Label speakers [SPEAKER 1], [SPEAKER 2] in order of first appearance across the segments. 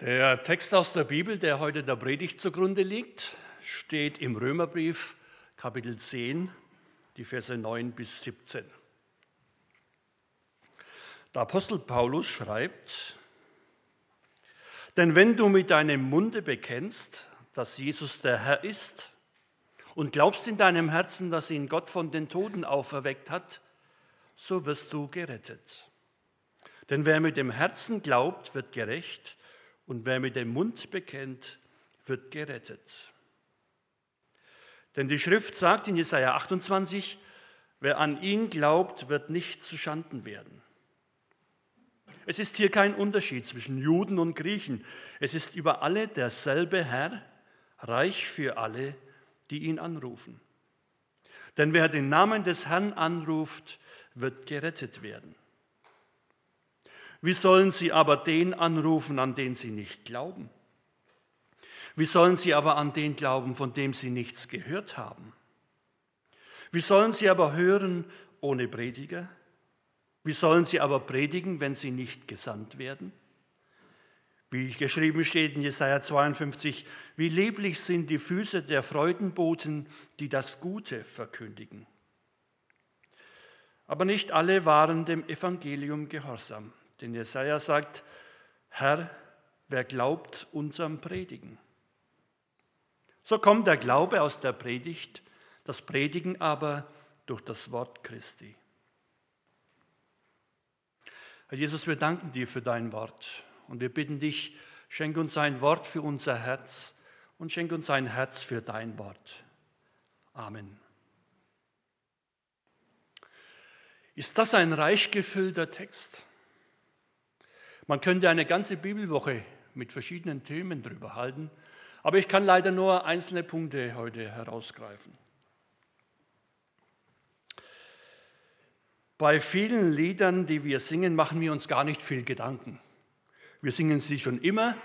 [SPEAKER 1] Der Text aus der Bibel, der heute der Predigt zugrunde liegt, steht im Römerbrief Kapitel 10, die Verse 9 bis 17. Der Apostel Paulus schreibt, denn wenn du mit deinem Munde bekennst, dass Jesus der Herr ist und glaubst in deinem Herzen, dass ihn Gott von den Toten auferweckt hat, so wirst du gerettet. Denn wer mit dem Herzen glaubt, wird gerecht und wer mit dem Mund bekennt, wird gerettet. Denn die Schrift sagt in Jesaja 28, wer an ihn glaubt, wird nicht zu Schanden werden. Es ist hier kein Unterschied zwischen Juden und Griechen. Es ist über alle derselbe Herr, reich für alle, die ihn anrufen. Denn wer den Namen des Herrn anruft, wird gerettet werden. Wie sollen sie aber den anrufen, an den sie nicht glauben? Wie sollen sie aber an den glauben, von dem sie nichts gehört haben? Wie sollen sie aber hören ohne Prediger? Wie sollen sie aber predigen, wenn sie nicht gesandt werden? Wie geschrieben steht in Jesaja 52, wie leblich sind die Füße der Freudenboten, die das Gute verkündigen. Aber nicht alle waren dem Evangelium gehorsam. Denn Jesaja sagt, Herr, wer glaubt unserem Predigen? So kommt der Glaube aus der Predigt, das Predigen aber durch das Wort Christi. Herr Jesus, wir danken dir für dein Wort und wir bitten dich, schenk uns ein Wort für unser Herz und schenk uns ein Herz für dein Wort. Amen. Ist das ein reich gefüllter Text? Man könnte eine ganze Bibelwoche mit verschiedenen Themen drüber halten, aber ich kann leider nur einzelne Punkte heute herausgreifen. Bei vielen Liedern, die wir singen, machen wir uns gar nicht viel Gedanken. Wir singen sie schon immer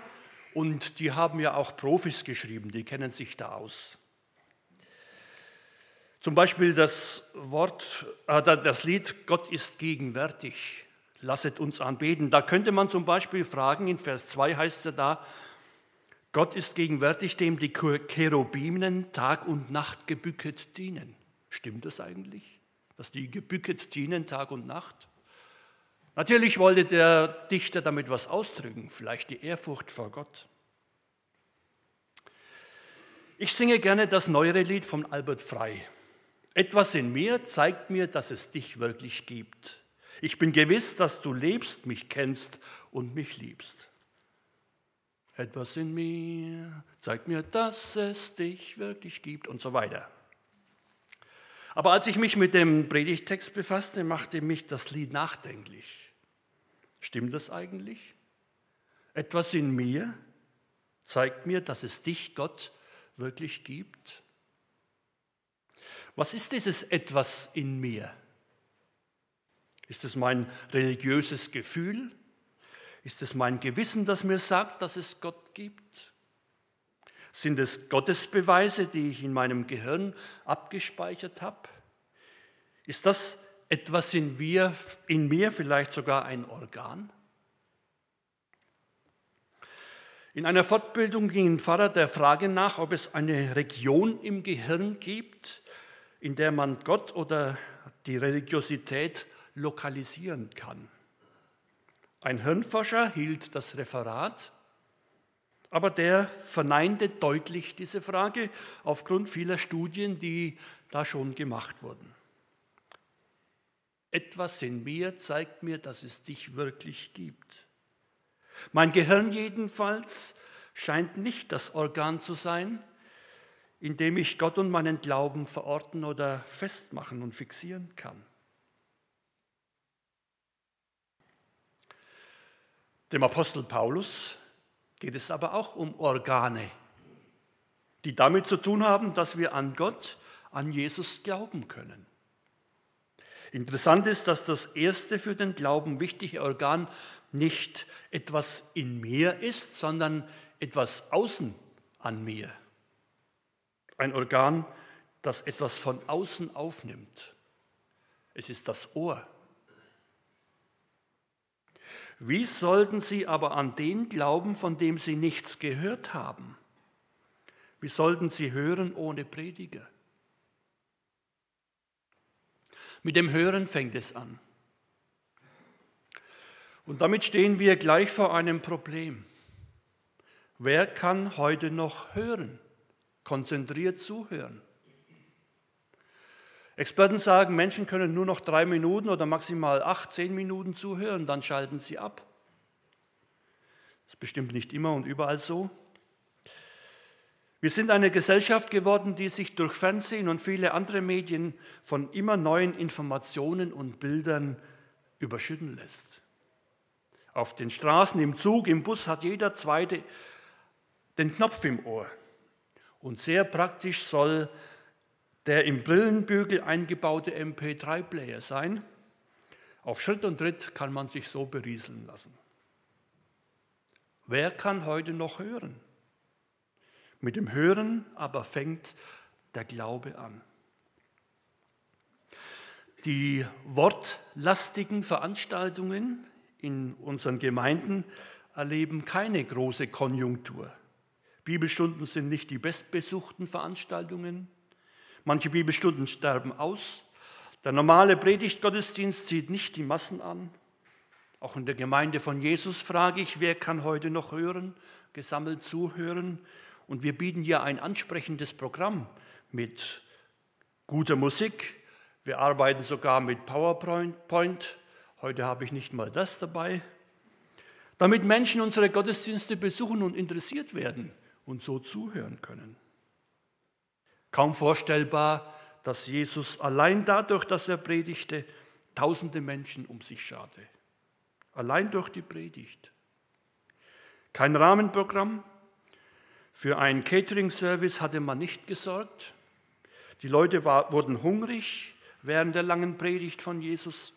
[SPEAKER 1] und die haben ja auch Profis geschrieben, die kennen sich da aus. Zum Beispiel das Wort, äh, das Lied Gott ist gegenwärtig lasset uns anbeten. Da könnte man zum Beispiel fragen, in Vers 2 heißt es ja da, Gott ist gegenwärtig, dem die Cherubinen Tag und Nacht gebücket dienen. Stimmt das eigentlich, dass die gebücket dienen Tag und Nacht? Natürlich wollte der Dichter damit was ausdrücken, vielleicht die Ehrfurcht vor Gott. Ich singe gerne das neuere Lied von Albert Frei. Etwas in mir zeigt mir, dass es dich wirklich gibt. Ich bin gewiss, dass du lebst, mich kennst und mich liebst. Etwas in mir zeigt mir, dass es dich wirklich gibt und so weiter. Aber als ich mich mit dem Predigtext befasste, machte mich das Lied nachdenklich. Stimmt das eigentlich? Etwas in mir zeigt mir, dass es dich, Gott, wirklich gibt. Was ist dieses etwas in mir? Ist es mein religiöses Gefühl? Ist es mein Gewissen, das mir sagt, dass es Gott gibt? Sind es Gottesbeweise, die ich in meinem Gehirn abgespeichert habe? Ist das etwas in mir, in mir vielleicht sogar ein Organ? In einer Fortbildung ging ein Pfarrer der Frage nach, ob es eine Region im Gehirn gibt, in der man Gott oder die Religiosität lokalisieren kann. Ein Hirnforscher hielt das Referat, aber der verneinte deutlich diese Frage aufgrund vieler Studien, die da schon gemacht wurden. Etwas in mir zeigt mir, dass es dich wirklich gibt. Mein Gehirn jedenfalls scheint nicht das Organ zu sein, in dem ich Gott und meinen Glauben verorten oder festmachen und fixieren kann. Dem Apostel Paulus geht es aber auch um Organe, die damit zu tun haben, dass wir an Gott, an Jesus glauben können. Interessant ist, dass das erste für den Glauben wichtige Organ nicht etwas in mir ist, sondern etwas außen an mir. Ein Organ, das etwas von außen aufnimmt. Es ist das Ohr. Wie sollten sie aber an den glauben, von dem sie nichts gehört haben? Wie sollten sie hören ohne Prediger? Mit dem Hören fängt es an. Und damit stehen wir gleich vor einem Problem. Wer kann heute noch hören, konzentriert zuhören? Experten sagen, Menschen können nur noch drei Minuten oder maximal acht, zehn Minuten zuhören, dann schalten sie ab. Das ist bestimmt nicht immer und überall so. Wir sind eine Gesellschaft geworden, die sich durch Fernsehen und viele andere Medien von immer neuen Informationen und Bildern überschütten lässt. Auf den Straßen, im Zug, im Bus hat jeder Zweite den Knopf im Ohr. Und sehr praktisch soll der im Brillenbügel eingebaute MP3-Player sein. Auf Schritt und Tritt kann man sich so berieseln lassen. Wer kann heute noch hören? Mit dem Hören aber fängt der Glaube an. Die wortlastigen Veranstaltungen in unseren Gemeinden erleben keine große Konjunktur. Bibelstunden sind nicht die bestbesuchten Veranstaltungen. Manche Bibelstunden sterben aus. Der normale Predigtgottesdienst zieht nicht die Massen an. Auch in der Gemeinde von Jesus frage ich, wer kann heute noch hören, gesammelt zuhören? Und wir bieten ja ein ansprechendes Programm mit guter Musik. Wir arbeiten sogar mit PowerPoint. Heute habe ich nicht mal das dabei. Damit Menschen unsere Gottesdienste besuchen und interessiert werden und so zuhören können. Kaum vorstellbar, dass Jesus allein dadurch, dass er predigte, tausende Menschen um sich scharte. Allein durch die Predigt. Kein Rahmenprogramm. Für einen Catering-Service hatte man nicht gesorgt. Die Leute war, wurden hungrig während der langen Predigt von Jesus.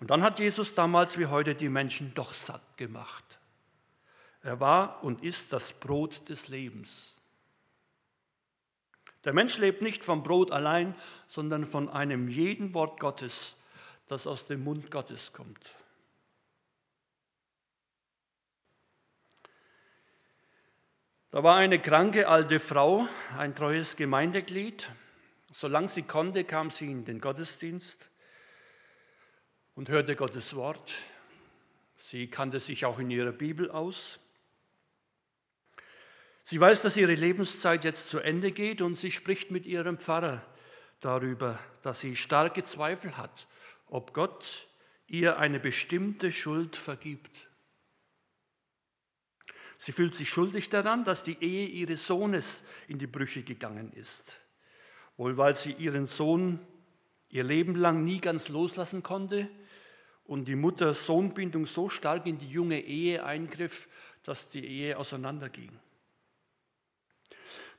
[SPEAKER 1] Und dann hat Jesus damals wie heute die Menschen doch satt gemacht. Er war und ist das Brot des Lebens. Der Mensch lebt nicht vom Brot allein, sondern von einem jeden Wort Gottes, das aus dem Mund Gottes kommt. Da war eine kranke alte Frau, ein treues Gemeindeglied. Solange sie konnte, kam sie in den Gottesdienst und hörte Gottes Wort. Sie kannte sich auch in ihrer Bibel aus. Sie weiß, dass ihre Lebenszeit jetzt zu Ende geht und sie spricht mit ihrem Pfarrer darüber, dass sie starke Zweifel hat, ob Gott ihr eine bestimmte Schuld vergibt. Sie fühlt sich schuldig daran, dass die Ehe ihres Sohnes in die Brüche gegangen ist. Wohl weil sie ihren Sohn ihr Leben lang nie ganz loslassen konnte und die Mutter-Sohn-Bindung so stark in die junge Ehe eingriff, dass die Ehe auseinanderging.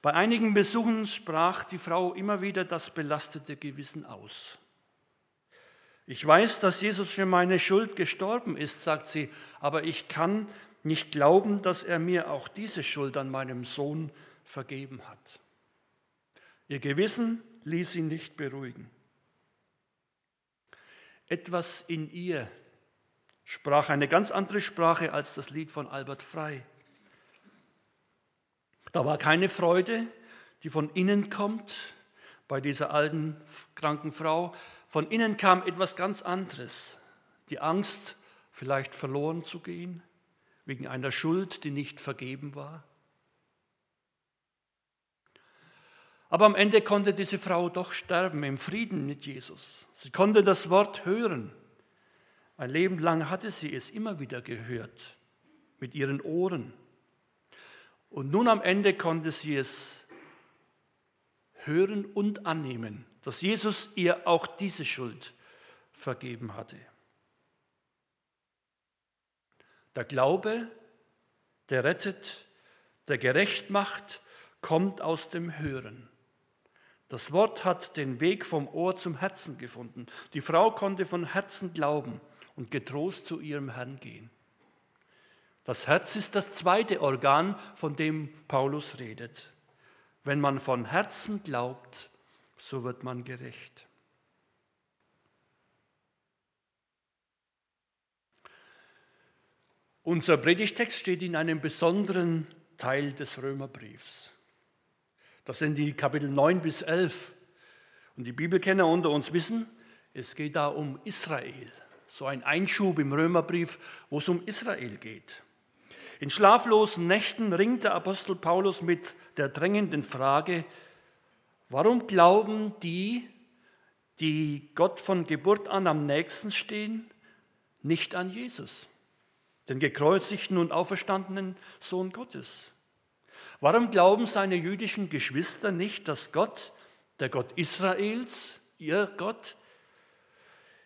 [SPEAKER 1] Bei einigen Besuchen sprach die Frau immer wieder das belastete Gewissen aus. Ich weiß, dass Jesus für meine Schuld gestorben ist, sagt sie, aber ich kann nicht glauben, dass er mir auch diese Schuld an meinem Sohn vergeben hat. Ihr Gewissen ließ sie nicht beruhigen. Etwas in ihr sprach eine ganz andere Sprache als das Lied von Albert Frey. Da war keine Freude, die von innen kommt, bei dieser alten, kranken Frau. Von innen kam etwas ganz anderes. Die Angst, vielleicht verloren zu gehen, wegen einer Schuld, die nicht vergeben war. Aber am Ende konnte diese Frau doch sterben im Frieden mit Jesus. Sie konnte das Wort hören. Ein Leben lang hatte sie es immer wieder gehört, mit ihren Ohren. Und nun am Ende konnte sie es hören und annehmen, dass Jesus ihr auch diese Schuld vergeben hatte. Der Glaube, der rettet, der gerecht macht, kommt aus dem Hören. Das Wort hat den Weg vom Ohr zum Herzen gefunden. Die Frau konnte von Herzen glauben und getrost zu ihrem Herrn gehen. Das Herz ist das zweite Organ, von dem Paulus redet. Wenn man von Herzen glaubt, so wird man gerecht. Unser Predigtext steht in einem besonderen Teil des Römerbriefs. Das sind die Kapitel 9 bis 11. Und die Bibelkenner unter uns wissen, es geht da um Israel. So ein Einschub im Römerbrief, wo es um Israel geht. In schlaflosen Nächten ringt der Apostel Paulus mit der drängenden Frage, warum glauben die, die Gott von Geburt an am nächsten stehen, nicht an Jesus? den gekreuzigten und auferstandenen Sohn Gottes? Warum glauben seine jüdischen Geschwister nicht, dass Gott, der Gott Israels, ihr Gott,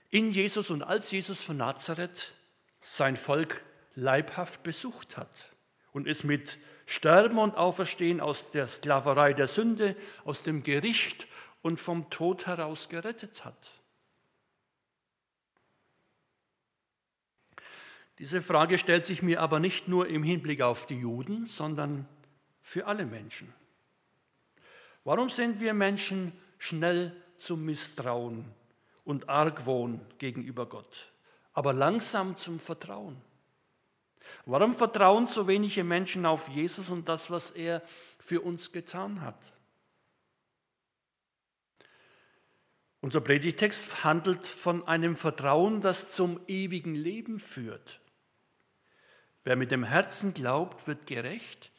[SPEAKER 1] in Jesus und als Jesus von Nazareth sein Volk leibhaft besucht hat und es mit Sterben und Auferstehen aus der Sklaverei der Sünde, aus dem Gericht und vom Tod heraus gerettet hat? Diese Frage stellt sich mir aber nicht nur im Hinblick auf die Juden, sondern für alle Menschen. Warum sind wir Menschen schnell zum Misstrauen und Argwohn gegenüber Gott, aber langsam zum Vertrauen? Warum vertrauen so wenige Menschen auf Jesus und das, was er für uns getan hat? Unser Predigtext handelt von einem Vertrauen, das zum ewigen Leben führt. Wer mit dem Herzen glaubt, wird gerecht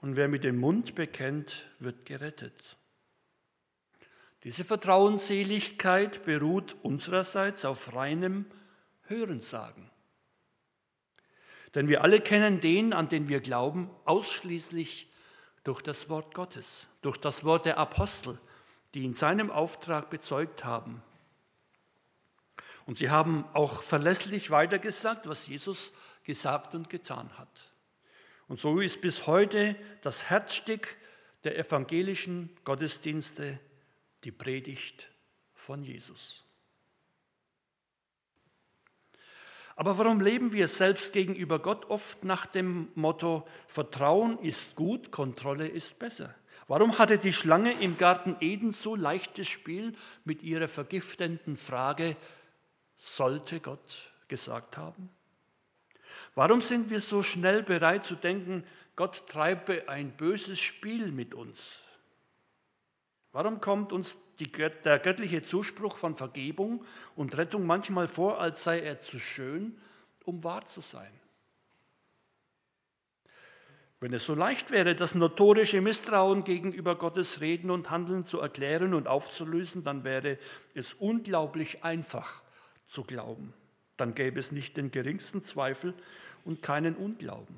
[SPEAKER 1] und wer mit dem Mund bekennt, wird gerettet. Diese Vertrauensseligkeit beruht unsererseits auf reinem Hörensagen. Denn wir alle kennen den, an den wir glauben, ausschließlich durch das Wort Gottes, durch das Wort der Apostel, die in seinem Auftrag bezeugt haben. Und sie haben auch verlässlich weitergesagt, was Jesus gesagt und getan hat. Und so ist bis heute das Herzstück der evangelischen Gottesdienste die Predigt von Jesus. Aber warum leben wir selbst gegenüber Gott oft nach dem Motto, Vertrauen ist gut, Kontrolle ist besser? Warum hatte die Schlange im Garten Eden so leichtes Spiel mit ihrer vergiftenden Frage, sollte Gott gesagt haben? Warum sind wir so schnell bereit zu denken, Gott treibe ein böses Spiel mit uns? Warum kommt uns die, der göttliche Zuspruch von Vergebung und Rettung manchmal vor, als sei er zu schön, um wahr zu sein? Wenn es so leicht wäre, das notorische Misstrauen gegenüber Gottes Reden und Handeln zu erklären und aufzulösen, dann wäre es unglaublich einfach zu glauben dann gäbe es nicht den geringsten Zweifel und keinen Unglauben.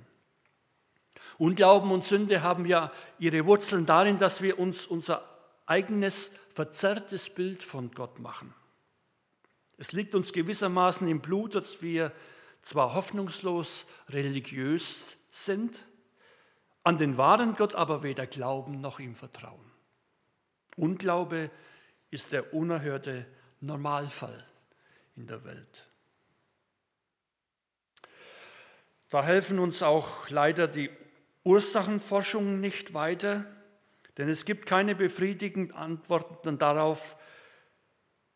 [SPEAKER 1] Unglauben und Sünde haben ja ihre Wurzeln darin, dass wir uns unser eigenes verzerrtes Bild von Gott machen. Es liegt uns gewissermaßen im Blut, dass wir zwar hoffnungslos religiös sind, an den wahren Gott aber weder glauben noch ihm vertrauen. Unglaube ist der unerhörte Normalfall in der Welt. Da helfen uns auch leider die Ursachenforschungen nicht weiter, denn es gibt keine befriedigenden Antworten darauf,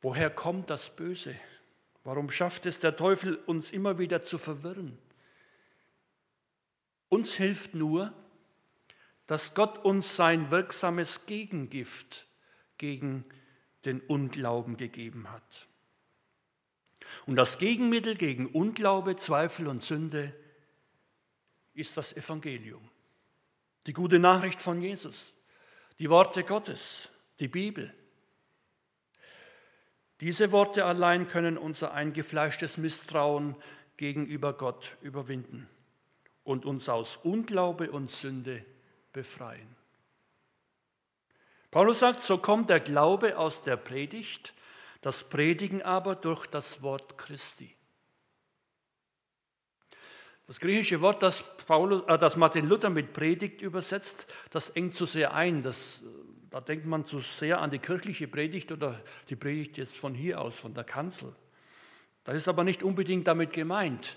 [SPEAKER 1] woher kommt das Böse? Warum schafft es der Teufel, uns immer wieder zu verwirren? Uns hilft nur, dass Gott uns sein wirksames Gegengift gegen den Unglauben gegeben hat. Und das Gegenmittel gegen Unglaube, Zweifel und Sünde ist das Evangelium. Die gute Nachricht von Jesus, die Worte Gottes, die Bibel. Diese Worte allein können unser eingefleischtes Misstrauen gegenüber Gott überwinden und uns aus Unglaube und Sünde befreien. Paulus sagt, so kommt der Glaube aus der Predigt, das Predigen aber durch das Wort Christi. Das griechische Wort, das, Paulus, äh, das Martin Luther mit Predigt übersetzt, das engt zu sehr ein. Das, da denkt man zu sehr an die kirchliche Predigt oder die Predigt jetzt von hier aus, von der Kanzel. Das ist aber nicht unbedingt damit gemeint.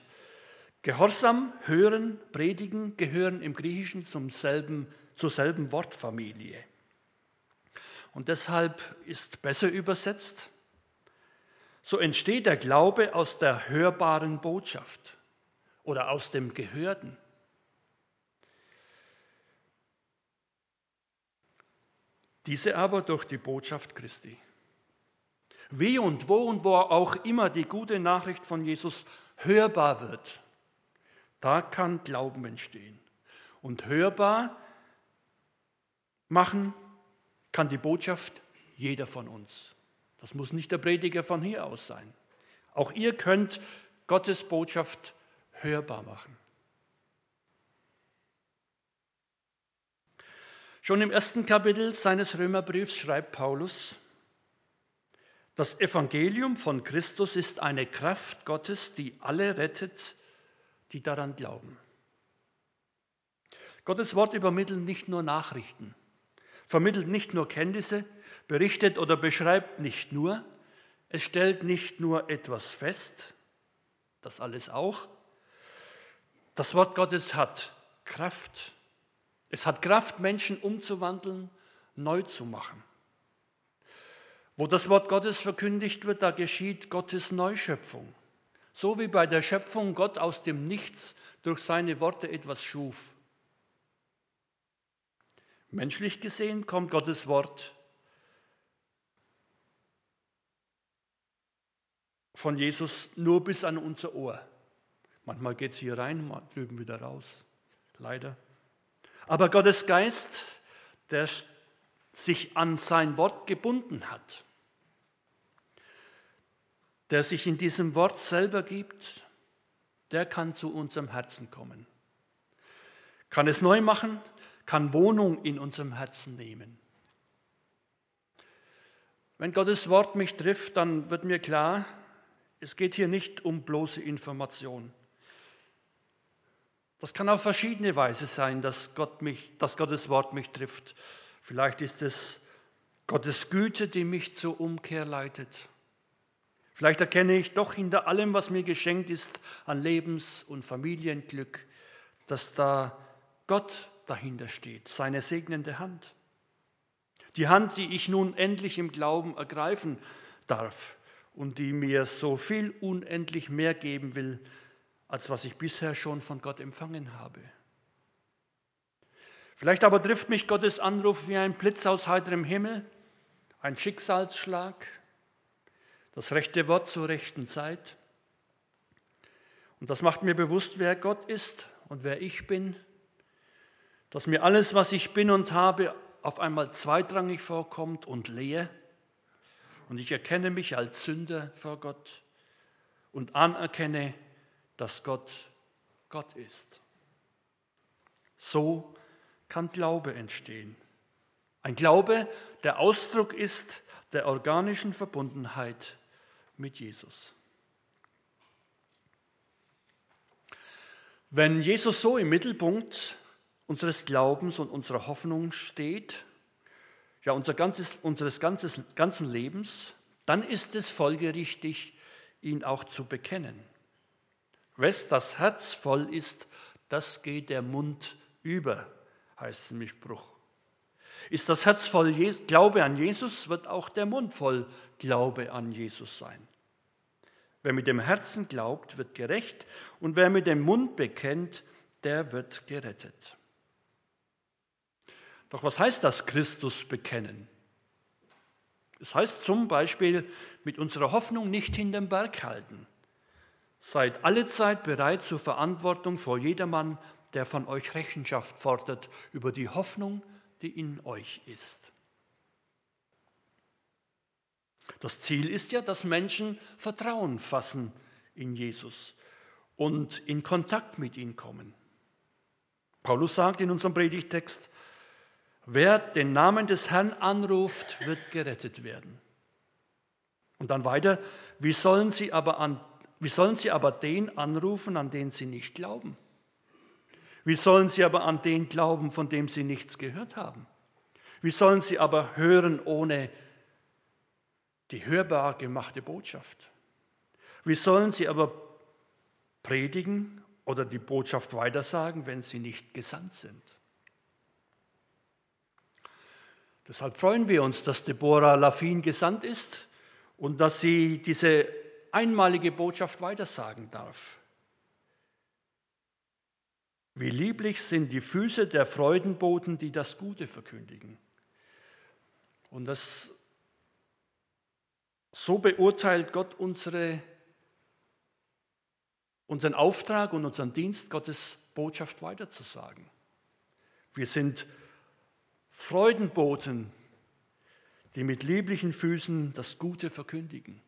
[SPEAKER 1] Gehorsam, hören, predigen gehören im Griechischen zum selben, zur selben Wortfamilie. Und deshalb ist besser übersetzt, so entsteht der Glaube aus der hörbaren Botschaft oder aus dem Gehörten. Diese aber durch die Botschaft Christi. Wie und wo und wo auch immer die gute Nachricht von Jesus hörbar wird, da kann Glauben entstehen. Und hörbar machen kann die Botschaft jeder von uns. Das muss nicht der Prediger von hier aus sein. Auch ihr könnt Gottes Botschaft hörbar machen. Schon im ersten Kapitel seines Römerbriefs schreibt Paulus, das Evangelium von Christus ist eine Kraft Gottes, die alle rettet, die daran glauben. Gottes Wort übermittelt nicht nur Nachrichten, vermittelt nicht nur Kenntnisse, berichtet oder beschreibt nicht nur, es stellt nicht nur etwas fest, das alles auch. Das Wort Gottes hat Kraft. Es hat Kraft, Menschen umzuwandeln, neu zu machen. Wo das Wort Gottes verkündigt wird, da geschieht Gottes Neuschöpfung. So wie bei der Schöpfung Gott aus dem Nichts durch seine Worte etwas schuf. Menschlich gesehen kommt Gottes Wort von Jesus nur bis an unser Ohr. Manchmal geht es hier rein, mal drüben wieder raus. Leider. Aber Gottes Geist, der sich an sein Wort gebunden hat, der sich in diesem Wort selber gibt, der kann zu unserem Herzen kommen. Kann es neu machen, kann Wohnung in unserem Herzen nehmen. Wenn Gottes Wort mich trifft, dann wird mir klar, es geht hier nicht um bloße Information. Das kann auf verschiedene Weise sein, dass, Gott mich, dass Gottes Wort mich trifft. Vielleicht ist es Gottes Güte, die mich zur Umkehr leitet. Vielleicht erkenne ich doch hinter allem, was mir geschenkt ist an Lebens- und Familienglück, dass da Gott dahinter steht, seine segnende Hand. Die Hand, die ich nun endlich im Glauben ergreifen darf und die mir so viel unendlich mehr geben will, als was ich bisher schon von Gott empfangen habe. Vielleicht aber trifft mich Gottes Anruf wie ein Blitz aus heiterem Himmel, ein Schicksalsschlag, das rechte Wort zur rechten Zeit. Und das macht mir bewusst, wer Gott ist und wer ich bin, dass mir alles, was ich bin und habe, auf einmal zweitrangig vorkommt und leer und ich erkenne mich als Sünder vor Gott und anerkenne, dass Gott Gott ist. So kann Glaube entstehen. Ein Glaube, der Ausdruck ist der organischen Verbundenheit mit Jesus. Wenn Jesus so im Mittelpunkt unseres Glaubens und unserer Hoffnung steht, ja unser ganzes, unseres ganzes, ganzen Lebens, dann ist es folgerichtig, ihn auch zu bekennen. Wes das Herz voll ist, das geht der Mund über, heißt im Spruch. Ist das Herz voll Glaube an Jesus, wird auch der Mund voll Glaube an Jesus sein. Wer mit dem Herzen glaubt, wird gerecht und wer mit dem Mund bekennt, der wird gerettet. Doch was heißt das Christus bekennen? Es heißt zum Beispiel mit unserer Hoffnung nicht hinterm Berg halten. Seid alle Zeit bereit zur Verantwortung vor jedermann, der von euch Rechenschaft fordert über die Hoffnung, die in euch ist. Das Ziel ist ja, dass Menschen Vertrauen fassen in Jesus und in Kontakt mit ihm kommen. Paulus sagt in unserem Predigtext, Wer den Namen des Herrn anruft, wird gerettet werden. Und dann weiter, wie sollen sie aber, an, wie sollen sie aber den anrufen, an den sie nicht glauben? Wie sollen sie aber an den glauben, von dem sie nichts gehört haben? Wie sollen sie aber hören ohne die hörbar gemachte Botschaft? Wie sollen sie aber predigen oder die Botschaft weitersagen, wenn sie nicht gesandt sind. Deshalb freuen wir uns, dass Deborah Lafin gesandt ist und dass sie diese einmalige Botschaft weitersagen darf. Wie lieblich sind die Füße der Freudenboten, die das Gute verkündigen. Und das, so beurteilt Gott unsere, unseren Auftrag und unseren Dienst, Gottes Botschaft weiterzusagen. Wir sind Freudenboten, die mit lieblichen Füßen das Gute verkündigen.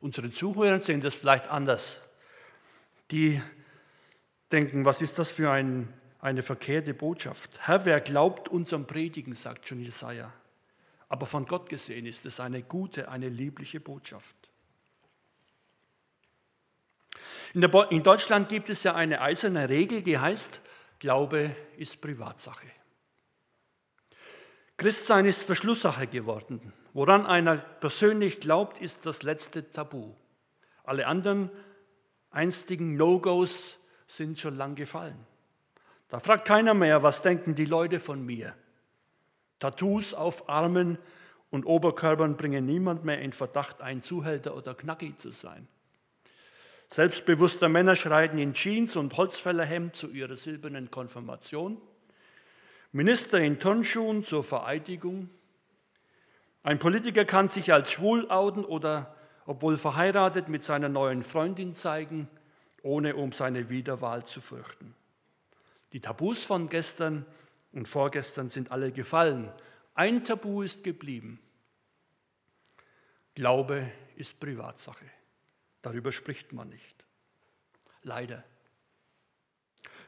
[SPEAKER 1] Unsere Zuhörer sehen das vielleicht anders. Die denken, was ist das für ein, eine verkehrte Botschaft? Herr, wer glaubt unserem Predigen, sagt schon Jesaja. Aber von Gott gesehen ist es eine gute, eine liebliche Botschaft. In, der, in Deutschland gibt es ja eine eiserne Regel, die heißt, Glaube ist Privatsache. Christsein ist Verschlusssache geworden. Woran einer persönlich glaubt, ist das letzte Tabu. Alle anderen einstigen No-Gos sind schon lang gefallen. Da fragt keiner mehr, was denken die Leute von mir. Tattoos auf Armen und Oberkörpern bringen niemand mehr in Verdacht, ein Zuhälter oder Knacki zu sein. Selbstbewusste Männer schreiten in Jeans und Holzfällerhemd zu ihrer silbernen Konfirmation. Minister in Turnschuhen zur Vereidigung. Ein Politiker kann sich als schwul outen oder, obwohl verheiratet, mit seiner neuen Freundin zeigen ohne um seine Wiederwahl zu fürchten. Die Tabus von gestern und vorgestern sind alle gefallen. Ein Tabu ist geblieben. Glaube ist Privatsache. Darüber spricht man nicht. Leider.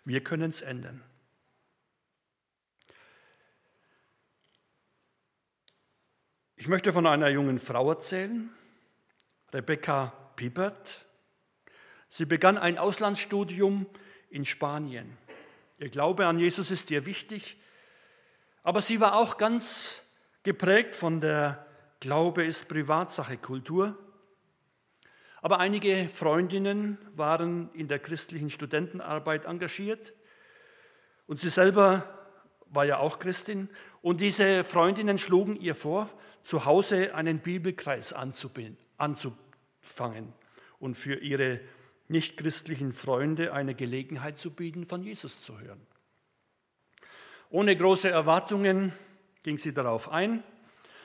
[SPEAKER 1] Wir können es ändern. Ich möchte von einer jungen Frau erzählen, Rebecca Piepert. Sie begann ein Auslandsstudium in Spanien. Ihr Glaube an Jesus ist ihr wichtig, aber sie war auch ganz geprägt von der Glaube ist Privatsache Kultur. Aber einige Freundinnen waren in der christlichen Studentenarbeit engagiert und sie selber war ja auch Christin. Und diese Freundinnen schlugen ihr vor, zu Hause einen Bibelkreis anzufangen und für ihre nichtchristlichen Freunde eine Gelegenheit zu bieten, von Jesus zu hören. Ohne große Erwartungen ging sie darauf ein.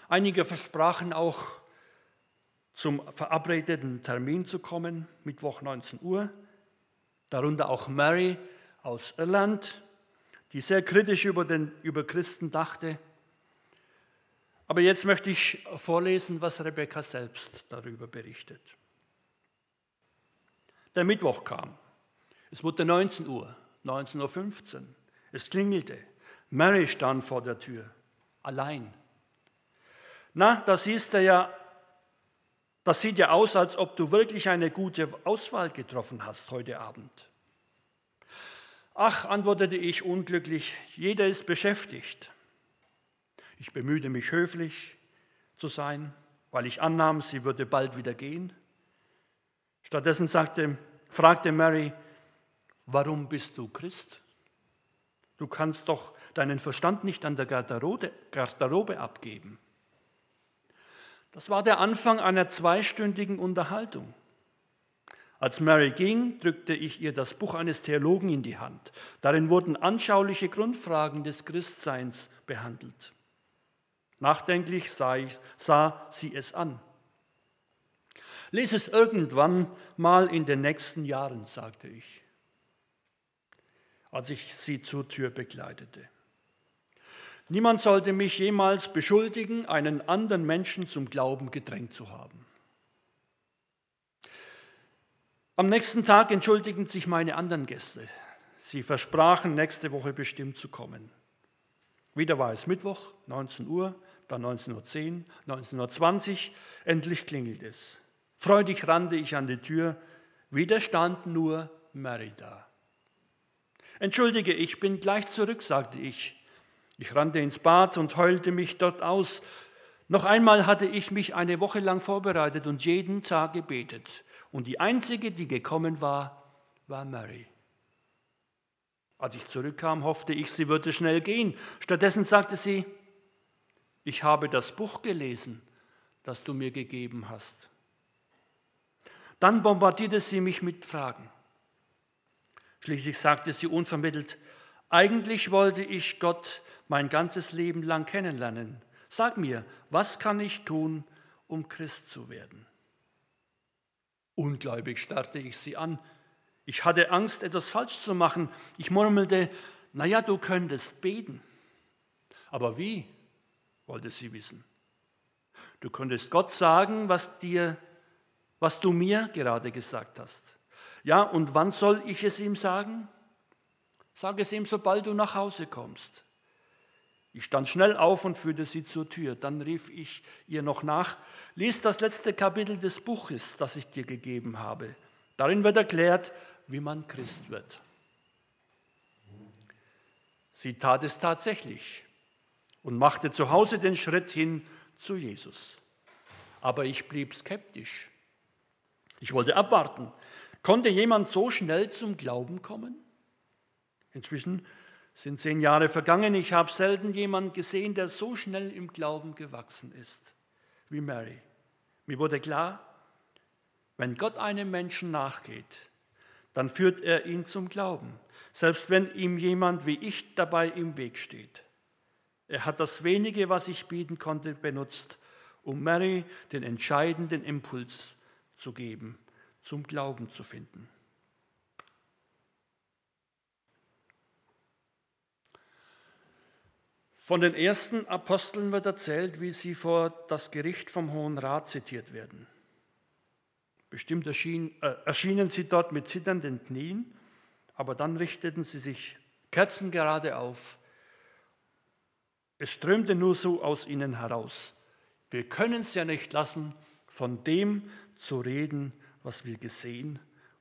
[SPEAKER 1] Einige versprachen auch, zum verabredeten Termin zu kommen, Mittwoch 19 Uhr. Darunter auch Mary aus Irland, die sehr kritisch über, den, über Christen dachte. Aber jetzt möchte ich vorlesen, was Rebecca selbst darüber berichtet. Der Mittwoch kam. Es wurde 19 Uhr, 19.15 Uhr. Es klingelte. Mary stand vor der Tür, allein. Na, das ja, das sieht ja aus, als ob du wirklich eine gute Auswahl getroffen hast heute Abend. Ach, antwortete ich unglücklich, jeder ist beschäftigt. Ich bemühte mich höflich zu sein, weil ich annahm, sie würde bald wieder gehen. Stattdessen sagte, fragte Mary, warum bist du Christ? Du kannst doch deinen Verstand nicht an der Garderobe, Garderobe abgeben. Das war der Anfang einer zweistündigen Unterhaltung. Als Mary ging, drückte ich ihr das Buch eines Theologen in die Hand. Darin wurden anschauliche Grundfragen des Christseins behandelt. Nachdenklich sah, ich, sah sie es an. Lies es irgendwann mal in den nächsten Jahren, sagte ich, als ich sie zur Tür begleitete. Niemand sollte mich jemals beschuldigen, einen anderen Menschen zum Glauben gedrängt zu haben. Am nächsten Tag entschuldigten sich meine anderen Gäste. Sie versprachen, nächste Woche bestimmt zu kommen. Wieder war es Mittwoch, 19 Uhr, dann 19.10 Uhr, 19.20 Uhr, endlich klingelt es. Freudig rannte ich an die Tür, wieder stand nur Mary da. Entschuldige, ich bin gleich zurück, sagte ich. Ich rannte ins Bad und heulte mich dort aus. Noch einmal hatte ich mich eine Woche lang vorbereitet und jeden Tag gebetet. Und die einzige, die gekommen war, war Mary. Als ich zurückkam, hoffte ich, sie würde schnell gehen. Stattdessen sagte sie, ich habe das Buch gelesen, das du mir gegeben hast. Dann bombardierte sie mich mit Fragen. Schließlich sagte sie unvermittelt, eigentlich wollte ich Gott mein ganzes Leben lang kennenlernen. Sag mir, was kann ich tun, um Christ zu werden? Ungläubig starrte ich sie an. Ich hatte Angst, etwas falsch zu machen. Ich murmelte, naja, du könntest beten. Aber wie? wollte sie wissen. Du könntest Gott sagen, was dir, was du mir gerade gesagt hast. Ja, und wann soll ich es ihm sagen? Sag es ihm, sobald du nach Hause kommst. Ich stand schnell auf und führte sie zur Tür. Dann rief ich ihr noch nach, lies das letzte Kapitel des Buches, das ich dir gegeben habe. Darin wird erklärt, wie man Christ wird. Sie tat es tatsächlich und machte zu Hause den Schritt hin zu Jesus. Aber ich blieb skeptisch. Ich wollte abwarten. Konnte jemand so schnell zum Glauben kommen? Inzwischen sind zehn Jahre vergangen. Ich habe selten jemanden gesehen, der so schnell im Glauben gewachsen ist wie Mary. Mir wurde klar, wenn Gott einem Menschen nachgeht, dann führt er ihn zum Glauben, selbst wenn ihm jemand wie ich dabei im Weg steht. Er hat das wenige, was ich bieten konnte, benutzt, um Mary den entscheidenden Impuls zu geben, zum Glauben zu finden. Von den ersten Aposteln wird erzählt, wie sie vor das Gericht vom Hohen Rat zitiert werden. Bestimmt erschien, äh, erschienen sie dort mit zitternden Knien, aber dann richteten sie sich kerzengerade auf. Es strömte nur so aus ihnen heraus. Wir können es ja nicht lassen, von dem zu reden, was wir gesehen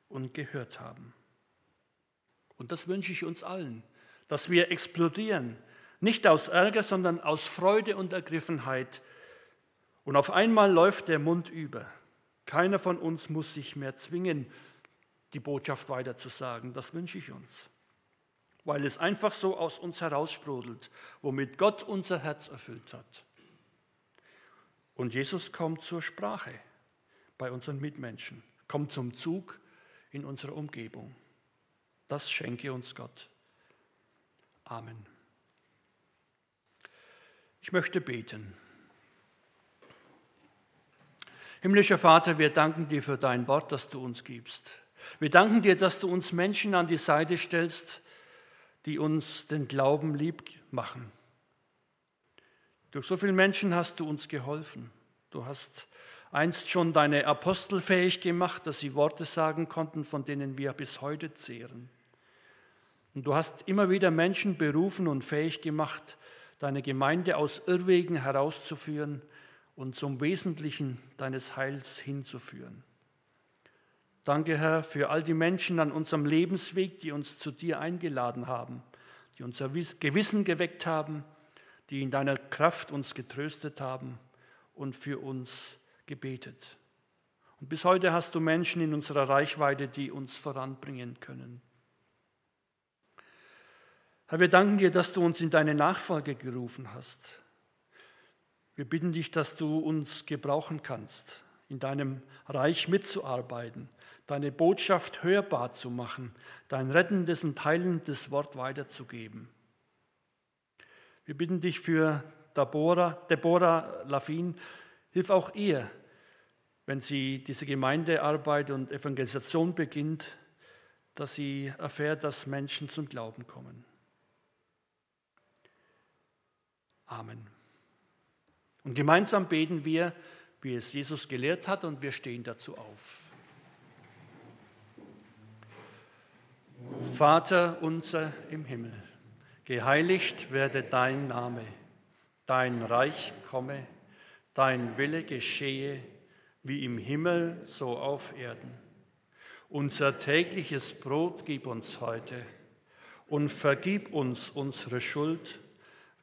[SPEAKER 1] und gehört haben. Und das wünsche ich uns allen, dass wir explodieren, nicht aus Ärger, sondern aus Freude und Ergriffenheit. Und auf einmal läuft der Mund über. Keiner von uns muss sich mehr zwingen, die Botschaft weiterzusagen. Das wünsche ich uns. Weil es einfach so aus uns heraussprudelt, womit Gott unser Herz erfüllt hat. Und Jesus kommt zur Sprache bei unseren Mitmenschen, kommt zum Zug in unserer Umgebung. Das schenke uns Gott. Amen. Ich möchte beten. Himmlischer Vater, wir danken dir für dein Wort, das du uns gibst. Wir danken dir, dass du uns Menschen an die Seite stellst, die uns den Glauben lieb machen. Durch so viele Menschen hast du uns geholfen. Du hast einst schon deine Apostel fähig gemacht, dass sie Worte sagen konnten, von denen wir bis heute zehren. Und du hast immer wieder Menschen berufen und fähig gemacht, deine Gemeinde aus Irrwegen herauszuführen und zum Wesentlichen deines Heils hinzuführen. Danke, Herr, für all die Menschen an unserem Lebensweg, die uns zu dir eingeladen haben, die unser Gewissen geweckt haben, die in deiner Kraft uns getröstet haben und für uns gebetet. Und bis heute hast du Menschen in unserer Reichweite, die uns voranbringen können. Herr, wir danken dir, dass du uns in deine Nachfolge gerufen hast. Wir bitten dich, dass du uns gebrauchen kannst, in deinem Reich mitzuarbeiten, deine Botschaft hörbar zu machen, dein rettendes und heilendes Wort weiterzugeben. Wir bitten dich für Deborah, Deborah Lafin, hilf auch ihr, wenn sie diese Gemeindearbeit und Evangelisation beginnt, dass sie erfährt, dass Menschen zum Glauben kommen. Amen. Und gemeinsam beten wir, wie es Jesus gelehrt hat, und wir stehen dazu auf. Vater unser im Himmel, geheiligt werde dein Name, dein Reich komme, dein Wille geschehe, wie im Himmel so auf Erden. Unser tägliches Brot gib uns heute und vergib uns unsere Schuld,